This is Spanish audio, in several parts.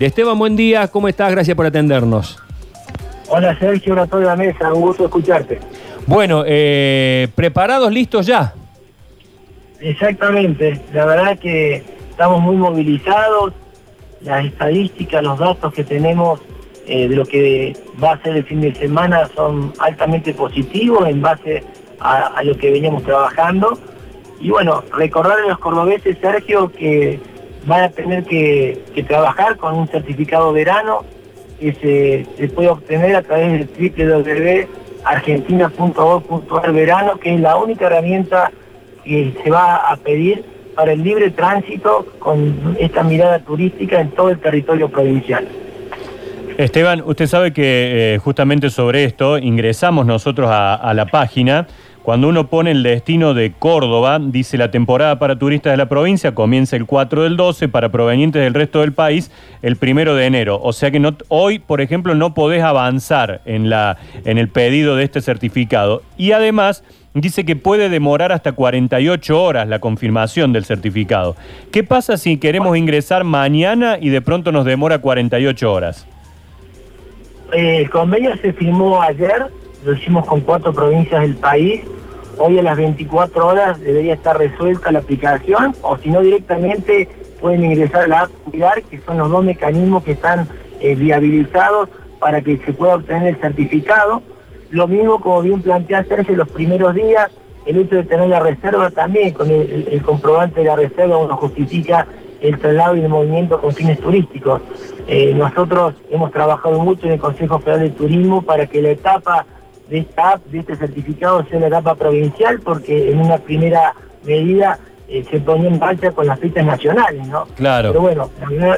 Esteban, buen día, ¿cómo estás? Gracias por atendernos. Hola Sergio, hola a toda la mesa, un gusto escucharte. Bueno, eh, ¿preparados, listos ya? Exactamente, la verdad que estamos muy movilizados, las estadísticas, los datos que tenemos eh, de lo que va a ser el fin de semana son altamente positivos en base a, a lo que veníamos trabajando. Y bueno, recordar a los cordobeses, Sergio, que van a tener que, trabajar con un certificado verano que se, puede obtener a través del www.argentina.org.ar verano, que es la única herramienta que se va a pedir para el libre tránsito con esta mirada turística en todo el territorio provincial. Esteban, usted sabe que eh, justamente sobre esto ingresamos nosotros a la página cuando uno pone el destino de Córdoba, dice la temporada para turistas de la provincia comienza el 4 del 12, para provenientes del resto del país el 1 de enero. O sea que no, hoy, por ejemplo, no podés avanzar en, la, en el pedido de este certificado. Y además dice que puede demorar hasta 48 horas la confirmación del certificado. ¿Qué pasa si queremos ingresar mañana y de pronto nos demora 48 horas? Eh, el convenio se firmó ayer, lo hicimos con cuatro provincias del país hoy a las 24 horas debería estar resuelta la aplicación o si no directamente pueden ingresar a la app Cuidar, que son los dos mecanismos que están eh, viabilizados para que se pueda obtener el certificado. Lo mismo como bien plantea Sergio los primeros días, el hecho de tener la reserva también, con el, comprobante de la reserva uno justifica el traslado y el movimiento con fines turísticos. Eh, nosotros hemos trabajado mucho en el Consejo Federal de Turismo para que la etapa de esta app, de este certificado, sea la etapa provincial, porque en una primera medida eh, se ponía en marcha con las fiestas nacionales, ¿no? Claro. Pero bueno,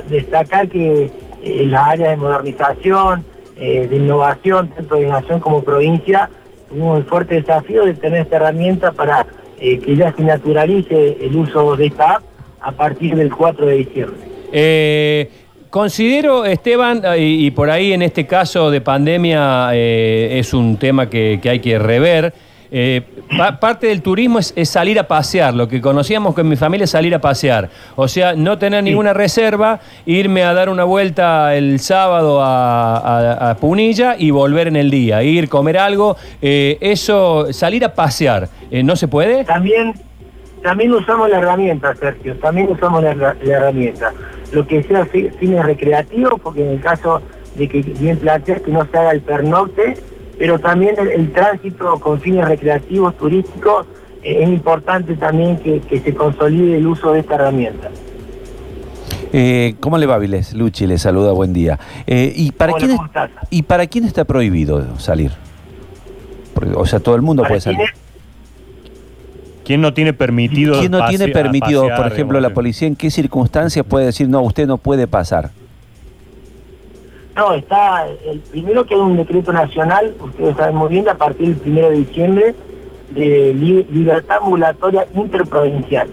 destacar que en eh, las áreas de modernización, eh, de innovación, tanto de nación como provincia, tuvimos el fuerte desafío de tener esta herramienta para que ya se naturalice el uso de esta app a partir del 4 de diciembre. Considero, Esteban, eh, y, por ahí en este caso de pandemia eh, es un tema que, hay que rever. Eh, parte del turismo es, salir a pasear, lo que conocíamos con mi familia es salir a pasear. O sea, no tener ninguna reserva, irme a dar una vuelta el sábado a, Punilla y volver en el día, ir, comer algo. eso, salir a pasear, ¿no se puede? También, también usamos la herramienta, Sergio, también usamos la herramienta lo que sea fines recreativos, porque en el caso de que bien planteas que no se haga el pernocte, pero también el, tránsito con fines recreativos, turísticos, eh, es importante también que, se consolide el uso de esta herramienta. Eh, ¿Cómo le va, Viles? Luchi le saluda, buen día. Eh, ¿y, para quién ¿Y para quién está prohibido salir? o sea, todo el mundo puede salir. ¿Quién no tiene permitido? ¿Quién no tiene permitido, por ejemplo, la policía, en qué circunstancias puede decir, no, usted no puede pasar? No, está, el primero que hay un decreto nacional, ustedes saben muy bien, a partir del primero de diciembre, de libertad ambulatoria interprovincial.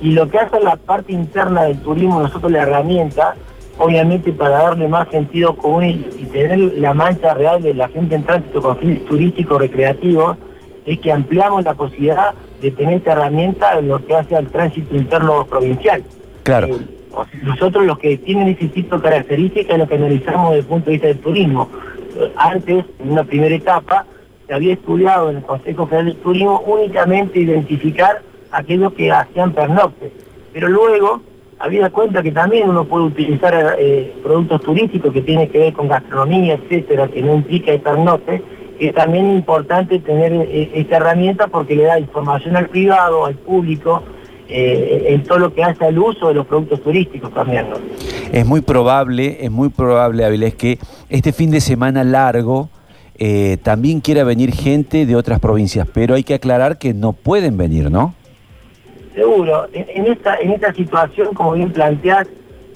Y lo que hace la parte interna del turismo, nosotros la herramienta, obviamente para darle más sentido común y, tener la mancha real de la gente en tránsito con fines turísticos, recreativos, es que ampliamos la posibilidad de tener esta herramienta en lo que hace al tránsito interno provincial. Claro. Eh, nosotros los que tienen ese tipo de características es lo que analizamos desde el punto de vista del turismo. Antes, en una primera etapa, se había estudiado en el Consejo Federal del Turismo únicamente identificar aquellos que hacían pernocte. Pero luego había cuenta que también uno puede utilizar eh, productos turísticos que tienen que ver con gastronomía, etcétera, que no implica el pernocte, que también es importante tener eh, esta herramienta porque le da información al privado, al público, eh, en todo lo que hace al uso de los productos turísticos también. Es muy probable, es muy probable, Avilés, que este fin de semana largo eh, también quiera venir gente de otras provincias, pero hay que aclarar que no pueden venir, ¿no? Seguro. En, esta, en esta situación, como bien planteás,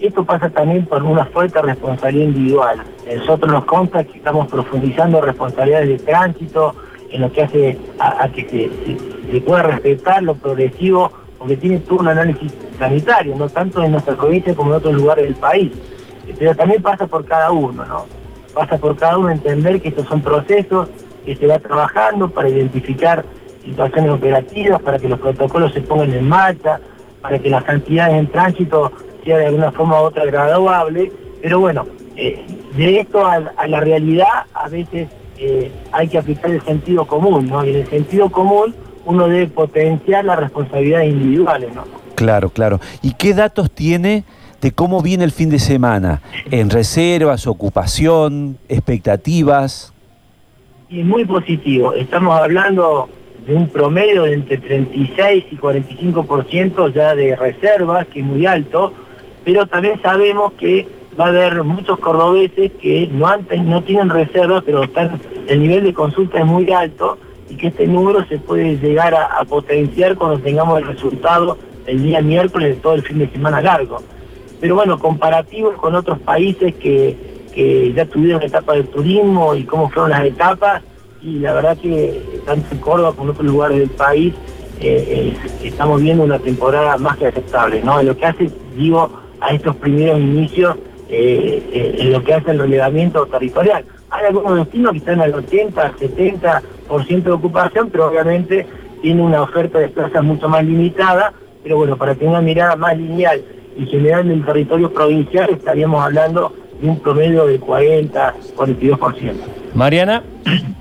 esto pasa también por una fuerte responsabilidad individual. Nosotros nos consta que estamos profundizando responsabilidades de tránsito, en lo que hace a, que se, pueda respetar lo progresivo, porque tiene todo un análisis sanitario, no tanto en nuestra provincia como en otros lugares del país. Pero también pasa por cada uno, ¿no? Pasa por cada uno entender que estos son procesos que se va trabajando para identificar situaciones operativas, para que los protocolos se pongan en marcha, para que las cantidades en tránsito sea de alguna forma u otra graduable Pero bueno, eh, de esto a, la realidad a veces eh, hay que aplicar el sentido común, ¿no? Y en el sentido común uno debe potenciar las responsabilidades individuales, ¿no? Claro, claro. ¿Y qué datos tiene de cómo viene el fin de semana? ¿En reservas, ocupación, expectativas? Y muy positivo. Estamos hablando de un promedio de entre 36 y 45% ya de reservas, que es muy alto, pero también sabemos que va a haber muchos cordobeses que no, no tienen reservas, pero están, el nivel de consulta es muy alto y que este número se puede llegar a, potenciar cuando tengamos el resultado el día miércoles de todo el fin de semana largo. Pero bueno, comparativos con otros países que, ya tuvieron etapa de turismo y cómo fueron las etapas, y la verdad que tanto en Córdoba como en otros lugares del país eh, eh, estamos viendo una temporada más que aceptable, ¿no? Lo que hace, digo, a estos primeros inicios, eh, en lo que hace el relevamiento territorial. Hay algunos destinos que están al 80, 70% de ocupación, pero obviamente tiene una oferta de plazas mucho más limitada, pero bueno, para tener una mirada más lineal y general del territorio provincial estaríamos hablando de un promedio de 40, 42%. Mariana.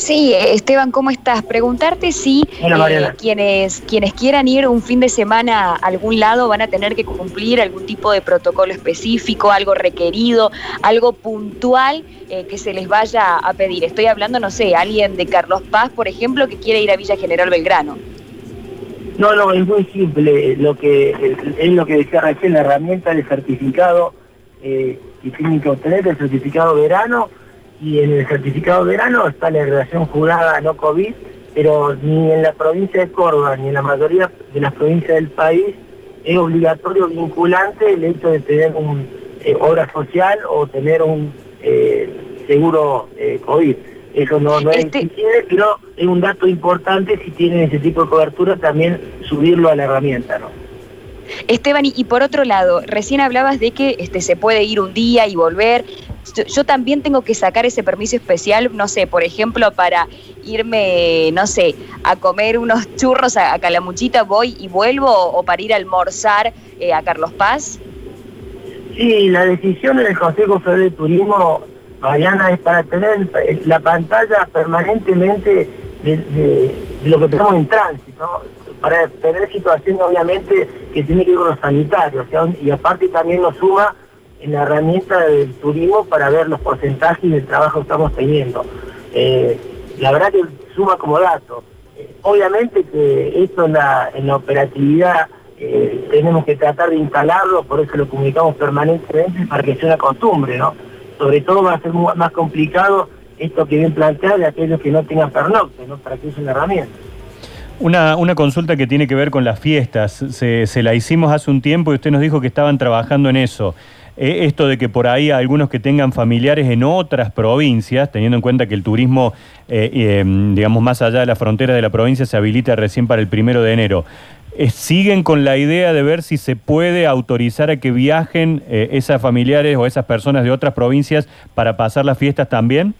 Sí, Esteban, ¿cómo estás? Preguntarte si eh, quienes, quienes quieran ir un fin de semana a algún lado van a tener que cumplir algún tipo de protocolo específico, algo requerido, algo puntual eh, que se les vaya a pedir. Estoy hablando, no sé, alguien de Carlos Paz, por ejemplo, que quiere ir a Villa General Belgrano. No, no, es muy simple. Lo que es lo que decía recién, la herramienta de certificado eh, que tienen que obtener el certificado verano y en el certificado de verano está la relación jurada no COVID, pero ni en la provincia de Córdoba ni en la mayoría de las provincias del país es obligatorio vinculante el hecho de tener un eh, obra social o tener un eh, seguro eh, COVID. Eso no, no es este... pero es un dato importante si tienen ese tipo de cobertura también subirlo a la herramienta, ¿no? Esteban, y, por otro lado, recién hablabas de que este, se puede ir un día y volver. Yo, también tengo que sacar ese permiso especial, no sé, por ejemplo, para irme, no sé, a comer unos churros a, Calamuchita, voy y vuelvo, o, para ir a almorzar eh, a Carlos Paz. Sí, la decisión del Consejo Federal de Turismo, Mariana, es para tener la pantalla permanentemente de, lo que tenemos en tránsito, para tener situaciones obviamente que tiene que ver con los sanitarios, y aparte también nos suma la herramienta del turismo para ver los porcentajes del trabajo que estamos teniendo. Eh, la verdad que suma como dato. Eh, obviamente que esto en la, en la operatividad eh, tenemos que tratar de instalarlo, por eso lo comunicamos permanentemente para que sea una costumbre, ¿no? Sobre todo va a ser más complicado esto que bien planteado de aquellos que no tengan pernocte, ¿no? Para que usen la herramienta. Una, una, consulta que tiene que ver con las fiestas. Se, la hicimos hace un tiempo y usted nos dijo que estaban trabajando en eso. Eh, esto de que por ahí algunos que tengan familiares en otras provincias, teniendo en cuenta que el turismo, eh, eh, digamos, más allá de la frontera de la provincia se habilita recién para el primero de enero, ¿siguen con la idea de ver si se puede autorizar a que viajen esas familiares o esas personas de otras provincias para pasar las fiestas también?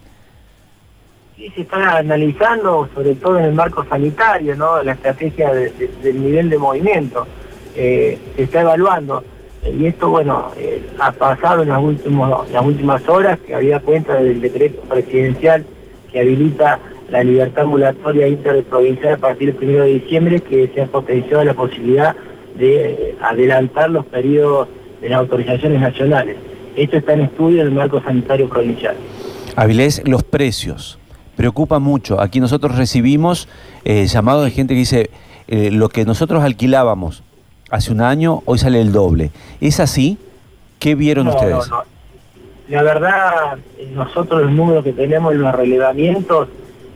Sí, se está analizando, sobre todo en el marco sanitario, ¿no? la estrategia del nivel de movimiento. se está evaluando. Y esto, bueno, eh, ha pasado en las, las últimas horas, que había cuenta del decreto presidencial que habilita la libertad ambulatoria interprovincial a partir del 1 de diciembre, que se ha potenciado la posibilidad de adelantar los periodos de las autorizaciones nacionales. Esto está en estudio en el marco sanitario provincial. Avilés, los precios. Preocupa mucho. Aquí nosotros recibimos eh, llamados de gente que dice, eh, lo que nosotros alquilábamos hace un año, hoy sale el doble. ¿Es así? ¿Qué vieron ustedes? No, no. La verdad, nosotros los números que tenemos en los relevamientos,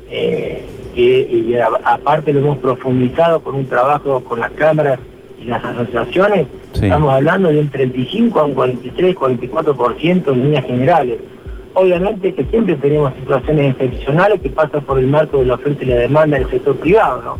eh, y aparte lo hemos profundizado con un trabajo con las cámaras y las asociaciones, estamos hablando de un 35 a un 43, 44% en líneas generales. Obviamente que siempre tenemos situaciones excepcionales que pasan por el marco de la oferta y la demanda del sector privado, ¿no?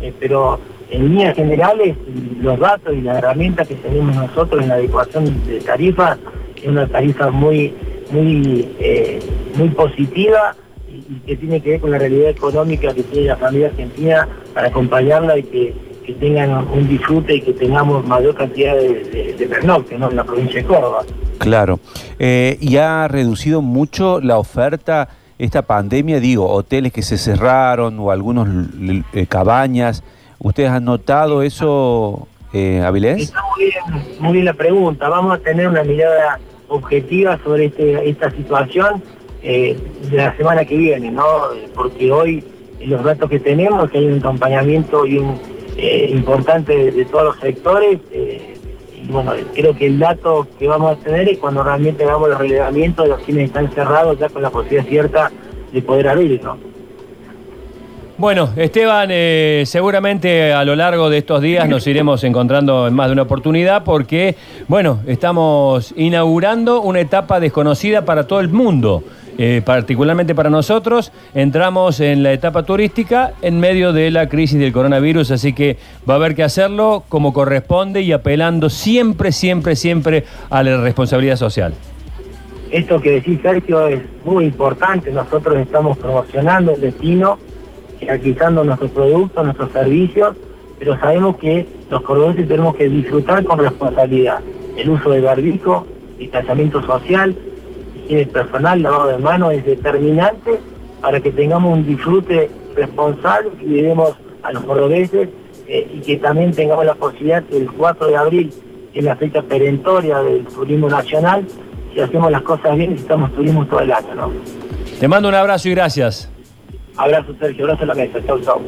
Eh, pero en líneas generales, los datos y las herramientas que tenemos nosotros en la adecuación de tarifas es una tarifa muy, muy, eh, muy positiva y, que tiene que ver con la realidad económica que tiene la familia argentina para acompañarla y que, tengan un disfrute y que tengamos mayor cantidad de, de, de en la provincia de Córdoba. Claro. Eh, y ha reducido mucho la oferta esta pandemia, digo, hoteles que se cerraron o algunos eh, cabañas. ¿Ustedes han notado eso, eh, Avilés? Está muy bien, la pregunta. Vamos a tener una mirada objetiva sobre este, esta situación eh, de la semana que viene, ¿no? Porque hoy los datos que tenemos, que hay un acompañamiento eh, importante de, todos los sectores, eh, y bueno, creo que el dato que vamos a tener es cuando realmente hagamos los relevamientos de los quienes están cerrados ya con la posibilidad cierta de poder abrir, ¿no? Bueno, Esteban, eh, seguramente a lo largo de estos días nos iremos encontrando en más de una oportunidad porque, bueno, estamos inaugurando una etapa desconocida para todo el mundo. Eh, particularmente para nosotros, entramos en la etapa turística en medio de la crisis del coronavirus, así que va a haber que hacerlo como corresponde y apelando siempre, siempre, siempre a la responsabilidad social. Esto que decís, Sergio, es muy importante. Nosotros estamos promocionando el destino jerarquizando nuestros productos, nuestros servicios, pero sabemos que los cordobeses tenemos que disfrutar con responsabilidad. El uso de barbico, distanciamiento social, higiene personal, lavado de manos es determinante para que tengamos un disfrute responsable, que llevemos a los cordobeses eh, y que también tengamos la posibilidad que el 4 de abril, que es la fecha perentoria del turismo nacional, si hacemos las cosas bien, necesitamos turismo todo el año. Te mando un abrazo y gracias. Abrazo, Sergio. Abrazo a la mesa. Chau, chau.